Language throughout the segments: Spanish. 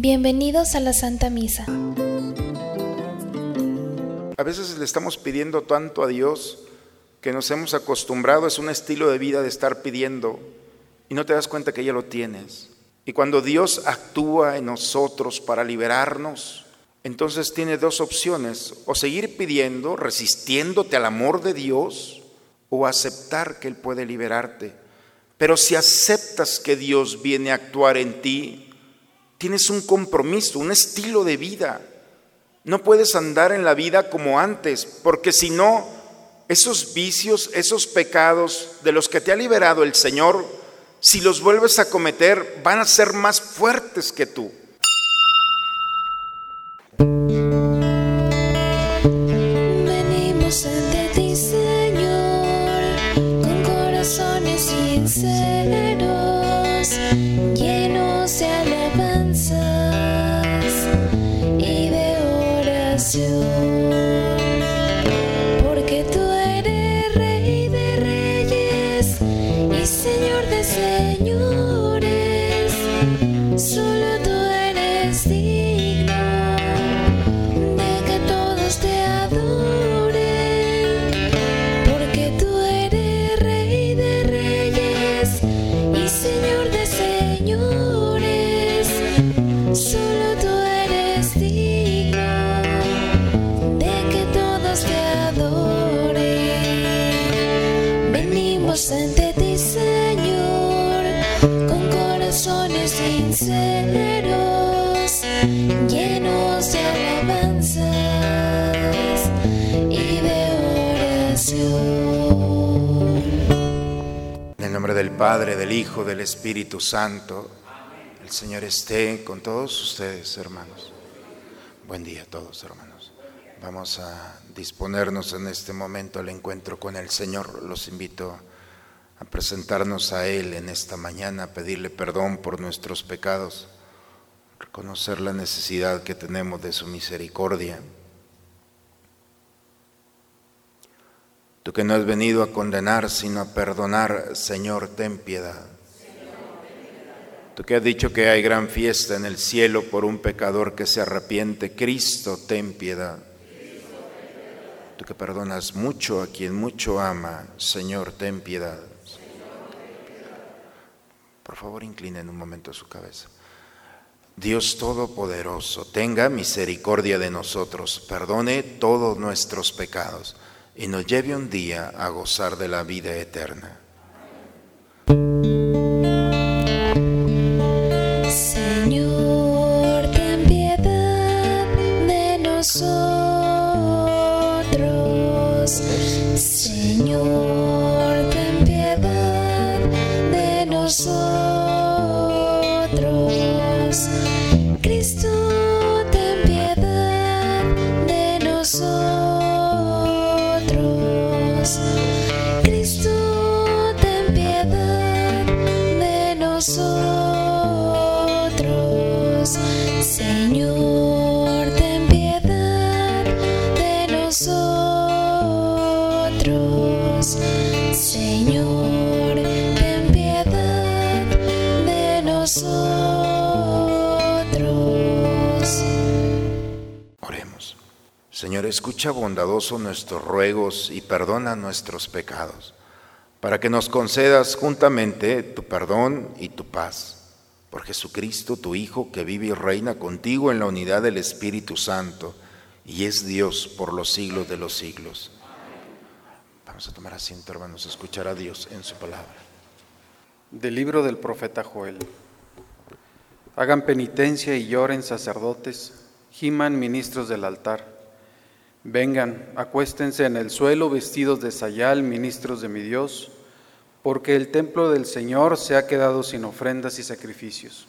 Bienvenidos a la Santa Misa. A veces le estamos pidiendo tanto a Dios que nos hemos acostumbrado, es un estilo de vida de estar pidiendo y no te das cuenta que ya lo tienes. Y cuando Dios actúa en nosotros para liberarnos, entonces tiene dos opciones, o seguir pidiendo, resistiéndote al amor de Dios, o aceptar que Él puede liberarte. Pero si aceptas que Dios viene a actuar en ti, Tienes un compromiso, un estilo de vida. No puedes andar en la vida como antes, porque si no, esos vicios, esos pecados de los que te ha liberado el Señor, si los vuelves a cometer, van a ser más fuertes que tú. Y de oración. Padre, del Hijo, del Espíritu Santo, el Señor esté con todos ustedes, hermanos. Buen día a todos, hermanos. Vamos a disponernos en este momento al encuentro con el Señor. Los invito a presentarnos a Él en esta mañana, a pedirle perdón por nuestros pecados, reconocer la necesidad que tenemos de su misericordia. Tú que no has venido a condenar, sino a perdonar, Señor, ten piedad. Tú que has dicho que hay gran fiesta en el cielo por un pecador que se arrepiente, Cristo, ten piedad. Tú que perdonas mucho a quien mucho ama, Señor, ten piedad. Por favor, inclinen un momento su cabeza. Dios Todopoderoso, tenga misericordia de nosotros, perdone todos nuestros pecados y nos lleve un día a gozar de la vida eterna. Escucha bondadoso nuestros ruegos y perdona nuestros pecados, para que nos concedas juntamente tu perdón y tu paz. Por Jesucristo, tu Hijo, que vive y reina contigo en la unidad del Espíritu Santo, y es Dios por los siglos de los siglos. Vamos a tomar asiento, hermanos, a escuchar a Dios en su palabra. Del libro del profeta Joel. Hagan penitencia y lloren sacerdotes, giman ministros del altar. Vengan, acuéstense en el suelo vestidos de sayal, ministros de mi Dios, porque el templo del Señor se ha quedado sin ofrendas y sacrificios.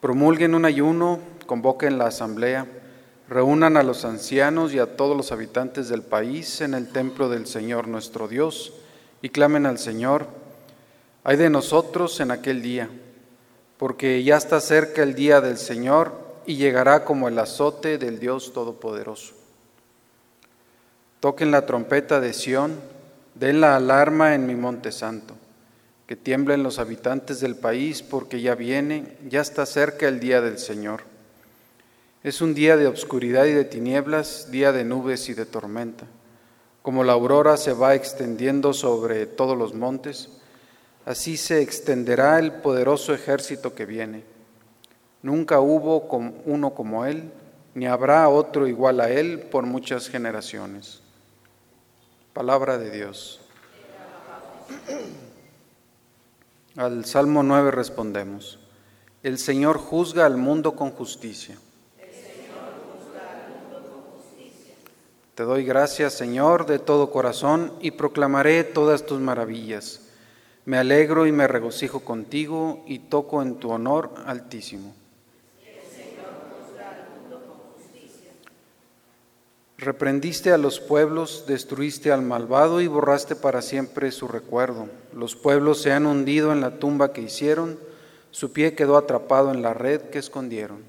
Promulguen un ayuno, convoquen la asamblea, reúnan a los ancianos y a todos los habitantes del país en el templo del Señor nuestro Dios y clamen al Señor, ay de nosotros en aquel día, porque ya está cerca el día del Señor y llegará como el azote del Dios Todopoderoso. Toquen la trompeta de Sión, den la alarma en mi monte santo que tiemblen los habitantes del país porque ya viene, ya está cerca el día del Señor. Es un día de obscuridad y de tinieblas, día de nubes y de tormenta. Como la aurora se va extendiendo sobre todos los montes, así se extenderá el poderoso ejército que viene. Nunca hubo uno como él, ni habrá otro igual a él por muchas generaciones. Palabra de Dios. Al Salmo 9 respondemos, el Señor juzga al mundo con justicia. Te doy gracias, Señor, de todo corazón y proclamaré todas tus maravillas. Me alegro y me regocijo contigo y toco en tu honor altísimo. Reprendiste a los pueblos, destruiste al malvado y borraste para siempre su recuerdo. Los pueblos se han hundido en la tumba que hicieron, su pie quedó atrapado en la red que escondieron.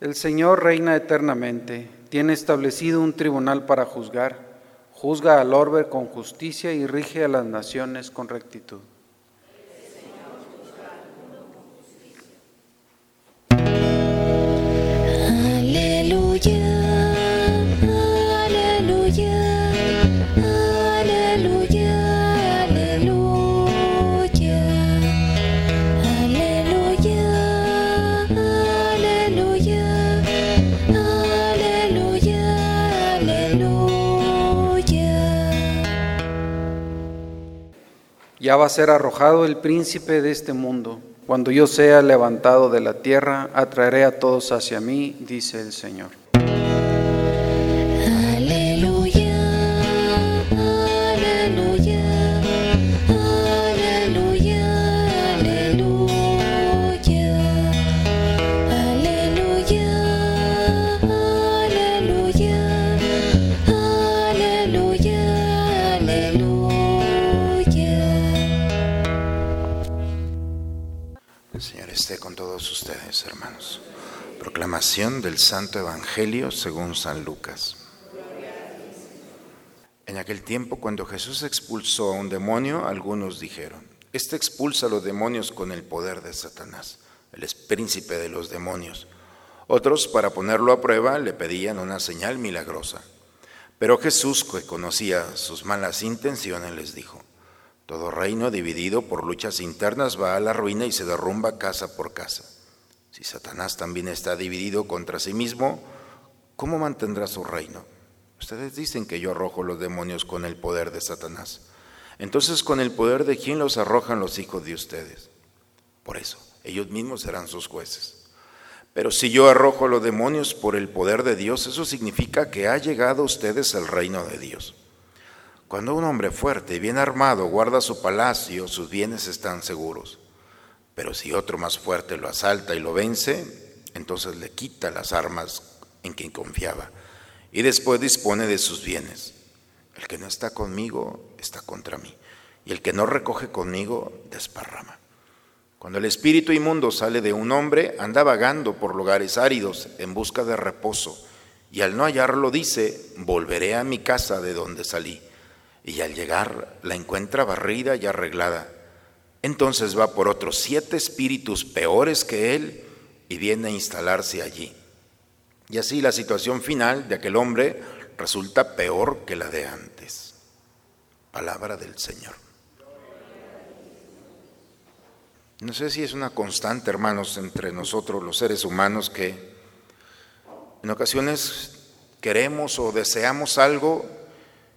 El Señor reina eternamente, tiene establecido un tribunal para juzgar, juzga al orbe con justicia y rige a las naciones con rectitud. Ya va a ser arrojado el príncipe de este mundo. Cuando yo sea levantado de la tierra, atraeré a todos hacia mí, dice el Señor. Del Santo Evangelio según San Lucas. En aquel tiempo, cuando Jesús expulsó a un demonio, algunos dijeron, Este expulsa a los demonios con el poder de Satanás, el es príncipe de los demonios. Otros, para ponerlo a prueba, le pedían una señal milagrosa. Pero Jesús, que conocía sus malas intenciones, les dijo, Todo reino dividido por luchas internas va a la ruina y se derrumba casa por casa. Si Satanás también está dividido contra sí mismo, ¿cómo mantendrá su reino? Ustedes dicen que yo arrojo los demonios con el poder de Satanás. Entonces, ¿con el poder de quién los arrojan los hijos de ustedes? Por eso, ellos mismos serán sus jueces. Pero si yo arrojo los demonios por el poder de Dios, eso significa que ha llegado a ustedes el reino de Dios. Cuando un hombre fuerte y bien armado guarda su palacio, sus bienes están seguros. Pero si otro más fuerte lo asalta y lo vence, entonces le quita las armas en quien confiaba y después dispone de sus bienes. El que no está conmigo está contra mí y el que no recoge conmigo desparrama. Cuando el espíritu inmundo sale de un hombre, anda vagando por lugares áridos en busca de reposo y al no hallarlo dice, volveré a mi casa de donde salí. Y al llegar la encuentra barrida y arreglada entonces va por otros siete espíritus peores que él y viene a instalarse allí. Y así la situación final de aquel hombre resulta peor que la de antes. Palabra del Señor. No sé si es una constante, hermanos, entre nosotros los seres humanos que en ocasiones queremos o deseamos algo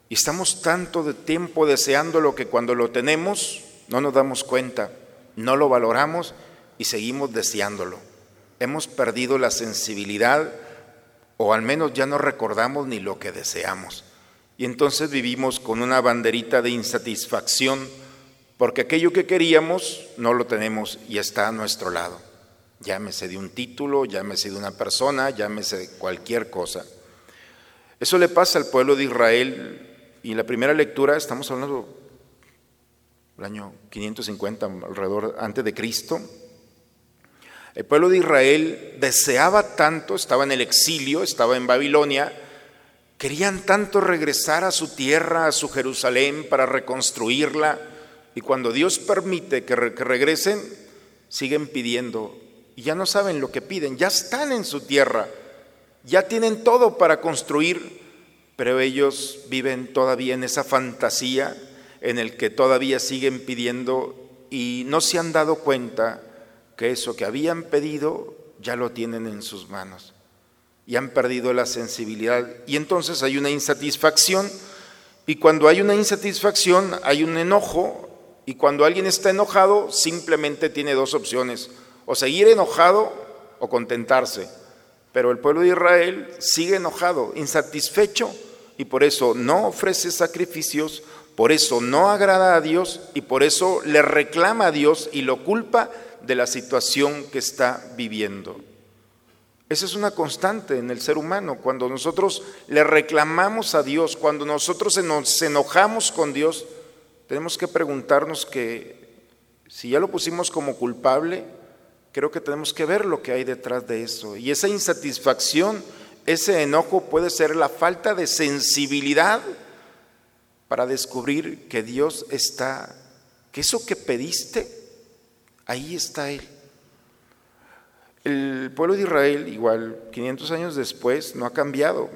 y estamos tanto de tiempo deseándolo que cuando lo tenemos no nos damos cuenta, no lo valoramos y seguimos deseándolo. Hemos perdido la sensibilidad o al menos ya no recordamos ni lo que deseamos. Y entonces vivimos con una banderita de insatisfacción porque aquello que queríamos no lo tenemos y está a nuestro lado. Llámese de un título, llámese de una persona, llámese de cualquier cosa. Eso le pasa al pueblo de Israel y en la primera lectura estamos hablando el año 550 alrededor antes de Cristo. El pueblo de Israel deseaba tanto, estaba en el exilio, estaba en Babilonia, Querían tanto regresar a su tierra, a su Jerusalén, para reconstruirla. Y cuando Dios permite que, que regresen, siguen pidiendo. Y ya no saben lo que piden, ya están en su tierra, ya tienen todo para construir, pero ellos viven todavía en esa fantasía en el que todavía siguen pidiendo y no se han dado cuenta que eso que habían pedido ya lo tienen en sus manos y han perdido la sensibilidad. Y entonces hay una insatisfacción y cuando hay una insatisfacción hay un enojo y cuando alguien está enojado simplemente tiene dos opciones, o seguir enojado o contentarse. Pero el pueblo de Israel sigue enojado, insatisfecho y por eso no ofrece sacrificios, por eso no agrada a Dios y por eso le reclama a Dios y lo culpa de la situación que está viviendo. Esa es una constante en el ser humano. Cuando nosotros le reclamamos a Dios, cuando nosotros nos enojamos con Dios, tenemos que preguntarnos que si ya lo pusimos como culpable, creo que tenemos que ver lo que hay detrás de eso. Y esa insatisfacción, ese enojo puede ser la falta de sensibilidad para descubrir que Dios está, que eso que pediste, ahí está Él. El pueblo de Israel, igual 500 años después, no ha cambiado.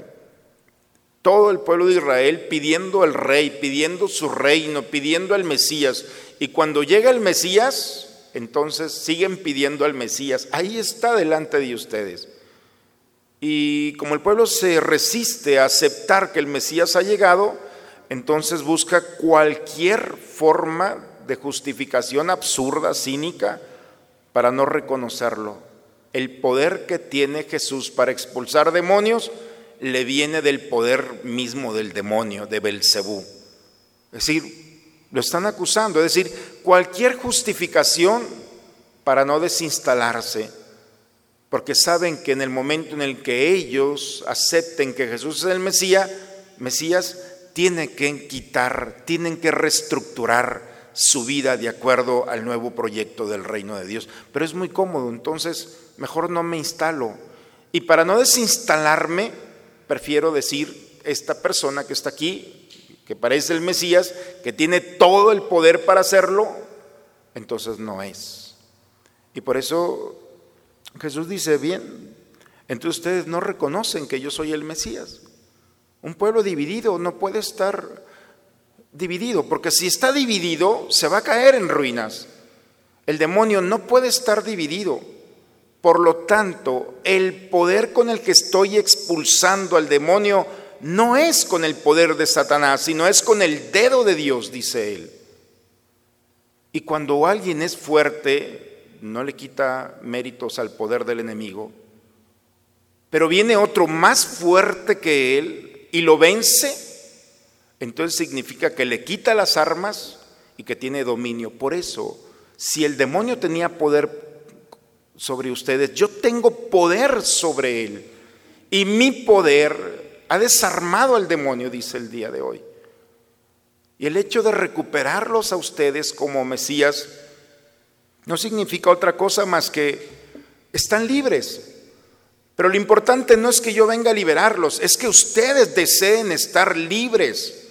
Todo el pueblo de Israel pidiendo al rey, pidiendo su reino, pidiendo al Mesías. Y cuando llega el Mesías, entonces siguen pidiendo al Mesías. Ahí está delante de ustedes. Y como el pueblo se resiste a aceptar que el Mesías ha llegado, entonces busca cualquier forma de justificación absurda, cínica, para no reconocerlo. El poder que tiene Jesús para expulsar demonios le viene del poder mismo del demonio, de Belcebú. Es decir, lo están acusando, es decir, cualquier justificación para no desinstalarse, porque saben que en el momento en el que ellos acepten que Jesús es el Mesías, Mesías tiene que quitar, tienen que reestructurar su vida de acuerdo al nuevo proyecto del reino de Dios. Pero es muy cómodo, entonces mejor no me instalo. Y para no desinstalarme, prefiero decir, esta persona que está aquí, que parece el Mesías, que tiene todo el poder para hacerlo, entonces no es. Y por eso Jesús dice, bien, entonces ustedes no reconocen que yo soy el Mesías. Un pueblo dividido no puede estar dividido, porque si está dividido, se va a caer en ruinas. El demonio no puede estar dividido. Por lo tanto, el poder con el que estoy expulsando al demonio no es con el poder de Satanás, sino es con el dedo de Dios, dice él. Y cuando alguien es fuerte, no le quita méritos al poder del enemigo, pero viene otro más fuerte que él y lo vence, entonces significa que le quita las armas y que tiene dominio. Por eso, si el demonio tenía poder sobre ustedes, yo tengo poder sobre él. Y mi poder ha desarmado al demonio, dice el día de hoy. Y el hecho de recuperarlos a ustedes como Mesías no significa otra cosa más que están libres. Pero lo importante no es que yo venga a liberarlos, es que ustedes deseen estar libres.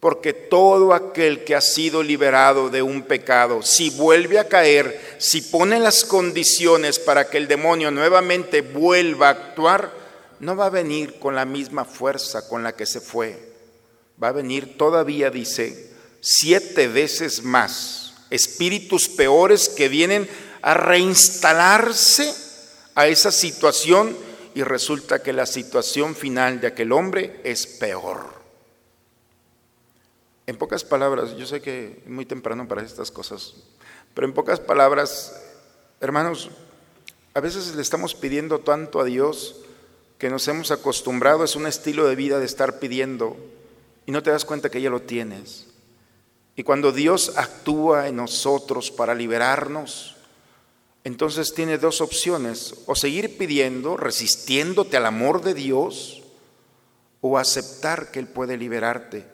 Porque todo aquel que ha sido liberado de un pecado, si vuelve a caer, si pone las condiciones para que el demonio nuevamente vuelva a actuar, no va a venir con la misma fuerza con la que se fue. Va a venir todavía, dice, siete veces más. Espíritus peores que vienen a reinstalarse a esa situación y resulta que la situación final de aquel hombre es peor. En pocas palabras, yo sé que es muy temprano para estas cosas, pero en pocas palabras, hermanos, a veces le estamos pidiendo tanto a Dios que nos hemos acostumbrado, es un estilo de vida de estar pidiendo y no te das cuenta que ya lo tienes. Y cuando Dios actúa en nosotros para liberarnos, entonces tiene dos opciones, o seguir pidiendo, resistiéndote al amor de Dios, o aceptar que Él puede liberarte.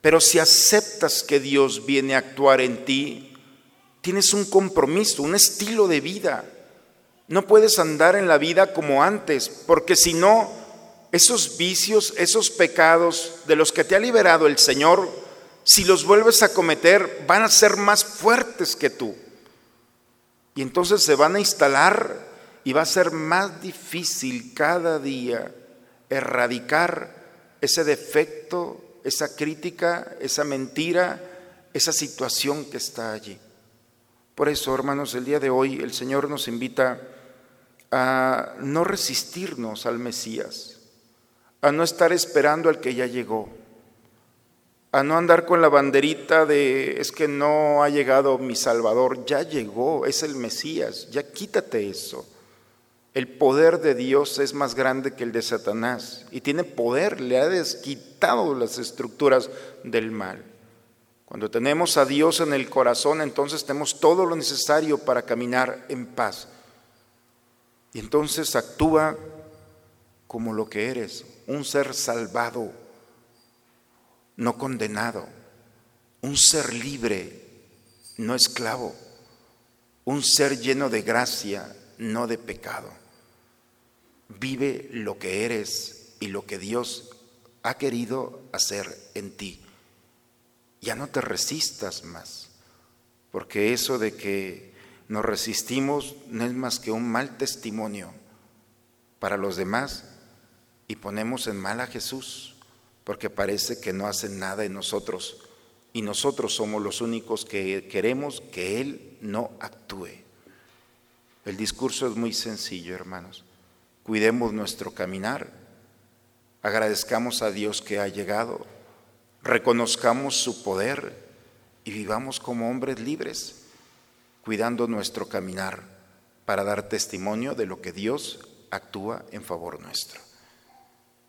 Pero si aceptas que Dios viene a actuar en ti, tienes un compromiso, un estilo de vida. No puedes andar en la vida como antes, porque si no, Esos vicios, esos pecados de los que te ha liberado el Señor, si los vuelves a cometer, van a ser más fuertes que tú. Y entonces se van a instalar y va a ser más difícil cada día erradicar ese defecto, esa crítica, esa mentira, esa situación que está allí. Por eso, hermanos, el día de hoy el Señor nos invita a no resistirnos al Mesías, a no estar esperando al que ya llegó, a no andar con la banderita de es que no ha llegado mi Salvador, ya llegó, es el Mesías, ya quítate eso. El poder de Dios es más grande que el de Satanás y tiene poder, le ha desquitado las estructuras del mal. Cuando tenemos a Dios en el corazón, entonces tenemos todo lo necesario para caminar en paz. Y entonces actúa como lo que eres, un ser salvado, no condenado, un ser libre, no esclavo, un ser lleno de gracia, no de pecado. Vive lo que eres y lo que Dios ha querido hacer en ti. Ya no te resistas más, porque eso de que nos resistimos no es más que un mal testimonio para los demás y ponemos en mal a Jesús, porque parece que no hacen nada en nosotros y nosotros somos los únicos que queremos que Él no actúe. El discurso es muy sencillo, hermanos cuidemos nuestro caminar, agradezcamos a Dios que ha llegado, reconozcamos su poder y vivamos como hombres libres, cuidando nuestro caminar para dar testimonio de lo que Dios actúa en favor nuestro.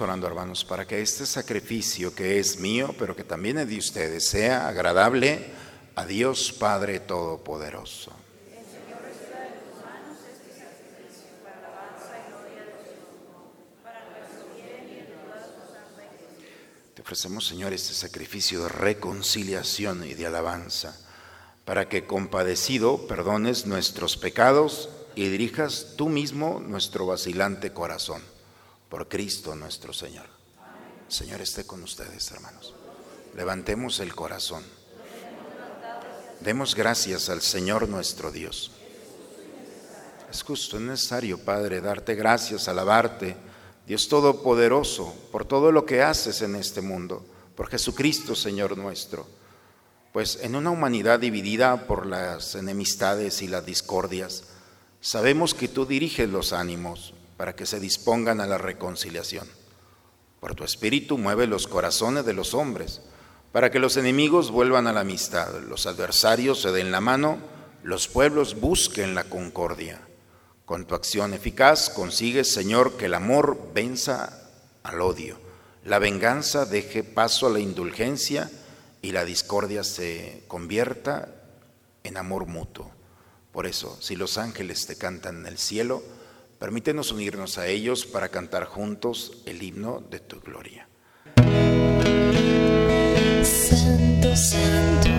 orando, hermanos, para que este sacrificio que es mío, pero que también es de ustedes, sea agradable a Dios Padre Todopoderoso. Te ofrecemos, Señor, este sacrificio de reconciliación y de alabanza, para que compadecido perdones nuestros pecados y dirijas tú mismo nuestro vacilante corazón por Cristo nuestro Señor. Señor esté con ustedes, hermanos. Levantemos el corazón. Demos gracias al Señor nuestro Dios. Es justo, es necesario, Padre, darte gracias, alabarte, Dios Todopoderoso, por todo lo que haces en este mundo, por Jesucristo, Señor nuestro. Pues en una humanidad dividida por las enemistades y las discordias, sabemos que tú diriges los ánimos, para que se dispongan a la reconciliación. Por tu espíritu mueve los corazones de los hombres, para que los enemigos vuelvan a la amistad, los adversarios se den la mano, los pueblos busquen la concordia. Con tu acción eficaz consigues, Señor, que el amor venza al odio, la venganza deje paso a la indulgencia y la discordia se convierta en amor mutuo. Por eso, si los ángeles te cantan en el cielo, Permítenos unirnos a ellos para cantar juntos el himno de tu gloria. Santo, santo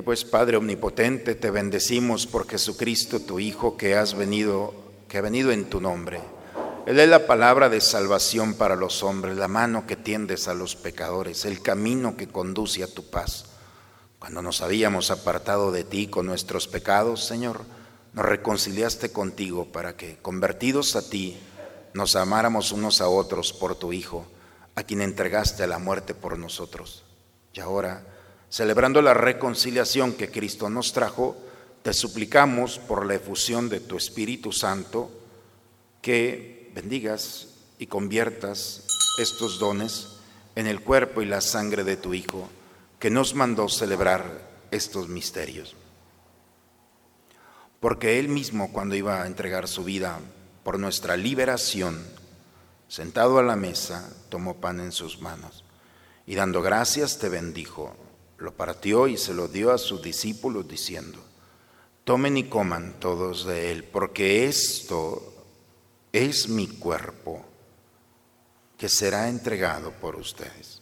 Pues, Padre omnipotente, te bendecimos por Jesucristo, tu Hijo, que has venido, que ha venido en tu nombre. Él es la palabra de salvación para los hombres, la mano que tiendes a los pecadores, el camino que conduce a tu paz. Cuando nos habíamos apartado de ti con nuestros pecados, Señor, nos reconciliaste contigo para que, convertidos a ti, nos amáramos unos a otros por tu Hijo, a quien entregaste a la muerte por nosotros. Y ahora, celebrando la reconciliación que Cristo nos trajo, te suplicamos por la efusión de tu Espíritu Santo que bendigas y conviertas estos dones en el cuerpo y la sangre de tu Hijo, que nos mandó celebrar estos misterios. Porque Él mismo, cuando iba a entregar su vida por nuestra liberación, sentado a la mesa, tomó pan en sus manos y dando gracias te bendijo, lo partió y se lo dio a sus discípulos diciendo, tomen y coman todos de él, porque esto es mi cuerpo que será entregado por ustedes.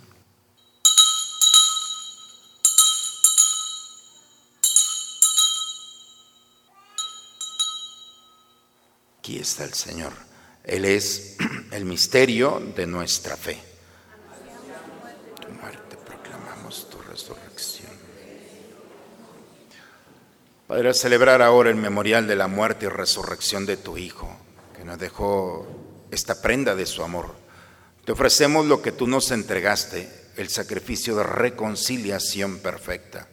Aquí está el Señor. Él es el misterio de nuestra fe. Tu muerte proclamamos tu resurrección. Padre, a celebrar ahora el memorial de la muerte y resurrección de tu Hijo, que nos dejó esta prenda de su amor. Te ofrecemos lo que tú nos entregaste, el sacrificio de reconciliación perfecta.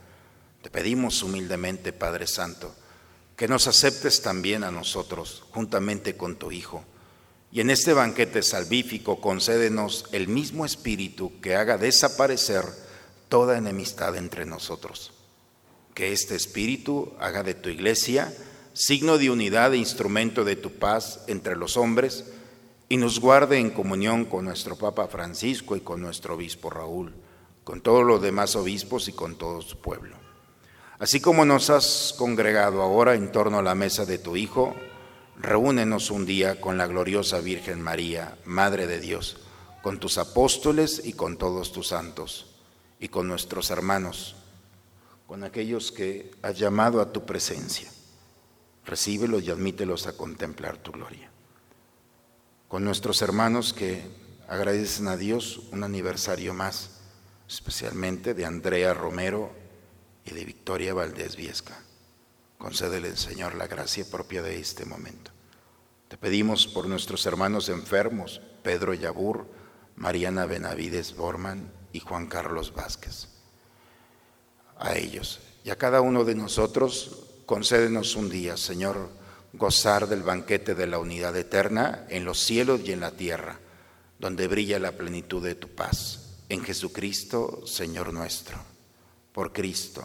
Te pedimos humildemente, Padre Santo, que nos aceptes también a nosotros, juntamente con tu Hijo. Y en este banquete salvífico concédenos el mismo espíritu que haga desaparecer toda enemistad entre nosotros. Que este espíritu haga de tu iglesia signo de unidad e instrumento de tu paz entre los hombres y nos guarde en comunión con nuestro Papa Francisco y con nuestro obispo Raúl, con todos los demás obispos y con todo su pueblo. Así como nos has congregado ahora en torno a la mesa de tu Hijo, reúnenos un día con la gloriosa Virgen María, Madre de Dios, con tus apóstoles y con todos tus santos, y con nuestros hermanos, con aquellos que has llamado a tu presencia. Recíbelos y admítelos a contemplar tu gloria. Con nuestros hermanos que agradecen a Dios un aniversario más, especialmente de Andrea Romero y de Victoria Valdés Viesca. Concédele, Señor, la gracia propia de este momento. Te pedimos por nuestros hermanos enfermos, Pedro Yabur, Mariana Benavides Borman y Juan Carlos Vázquez. A ellos y a cada uno de nosotros, concédenos un día, Señor, gozar del banquete de la unidad eterna en los cielos y en la tierra, donde brilla la plenitud de tu paz. En Jesucristo, Señor nuestro, por Cristo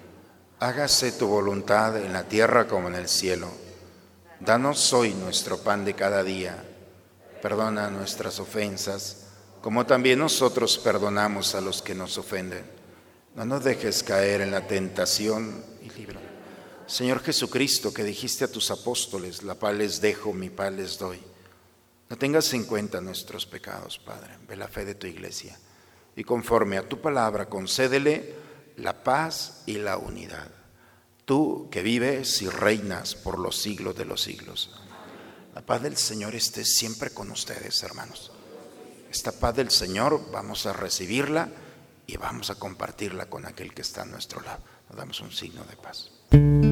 Hágase tu voluntad en la tierra como en el cielo. Danos hoy nuestro pan de cada día. Perdona nuestras ofensas, como también nosotros perdonamos a los que nos ofenden. No nos dejes caer en la tentación y líbranos. Señor Jesucristo, que dijiste a tus apóstoles, la paz les dejo, mi paz les doy. No tengas en cuenta nuestros pecados, Padre. Ve la fe de tu iglesia. Y conforme a tu palabra, concédele la paz y la unidad. Tú que vives y reinas por los siglos de los siglos. La paz del Señor esté siempre con ustedes, hermanos. Esta paz del Señor vamos a recibirla y vamos a compartirla con aquel que está a nuestro lado. Nos damos un signo de paz.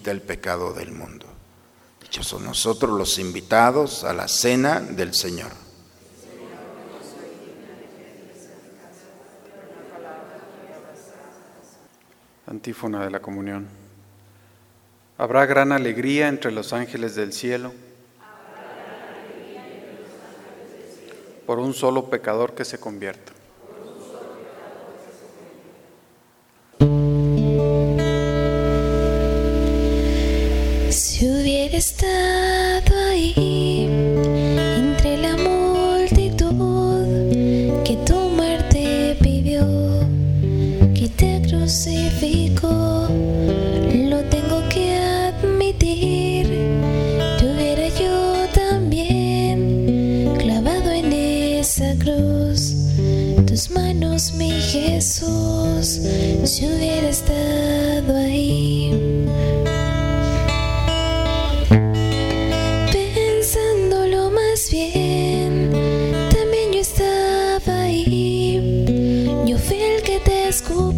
Quita el pecado del mundo. Dichosos nosotros los invitados a la cena del Señor. Antífona de la comunión. Habrá gran alegría entre los ángeles del cielo por un solo pecador que se convierta.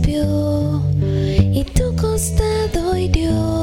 Escupió y tu costado hirió.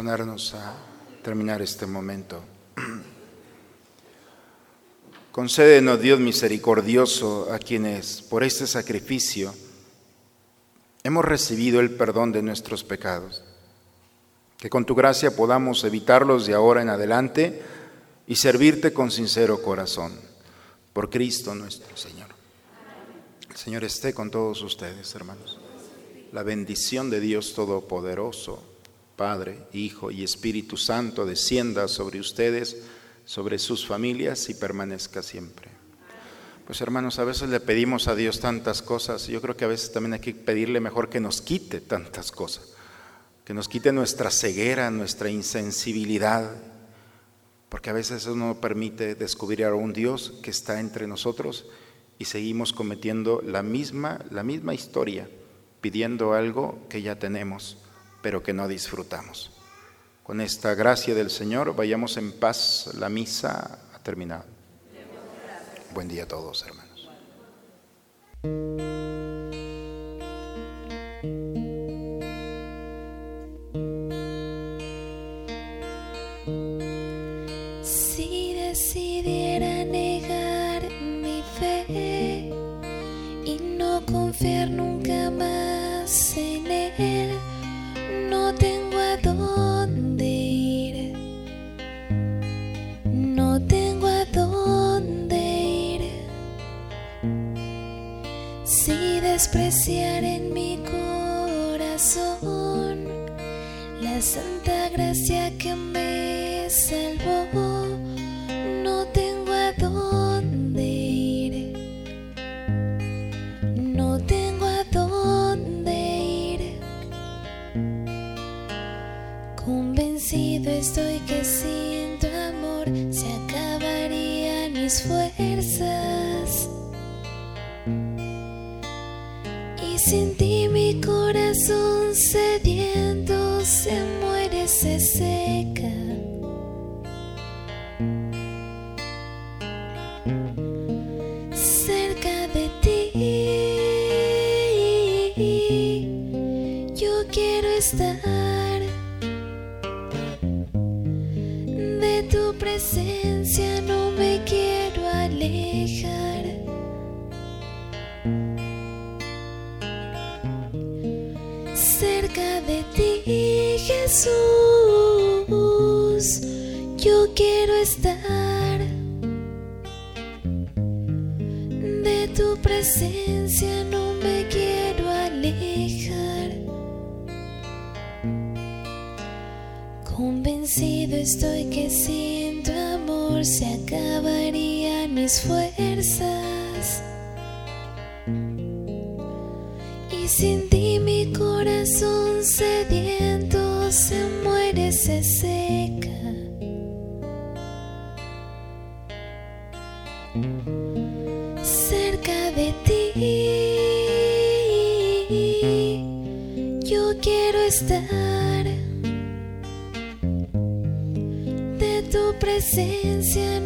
Disponernos a terminar este momento. Concédenos, Dios misericordioso, a quienes por este sacrificio hemos recibido el perdón de nuestros pecados. Que con tu gracia podamos evitarlos de ahora en adelante y servirte con sincero corazón. Por Cristo nuestro Señor. El Señor esté con todos ustedes, hermanos. La bendición de Dios Todopoderoso, Padre, Hijo y Espíritu Santo, descienda sobre ustedes, sobre sus familias y permanezca siempre. Pues hermanos, a veces le pedimos a Dios tantas cosas, yo creo que a veces también hay que pedirle mejor que nos quite tantas cosas, que nos quite nuestra ceguera, nuestra insensibilidad, porque a veces eso no permite descubrir a un Dios que está entre nosotros y seguimos cometiendo la misma, la misma historia, pidiendo algo que ya tenemos, pero que no disfrutamos. Con esta gracia del Señor, vayamos en paz, la misa ha terminado. Buen día a todos, hermanos. Corazón sediento estar. De tu presencia no me quiero alejar. Convencido estoy que sin tu amor se acabarían mis fuerzas. Cerca de ti yo quiero estar. De tu presencia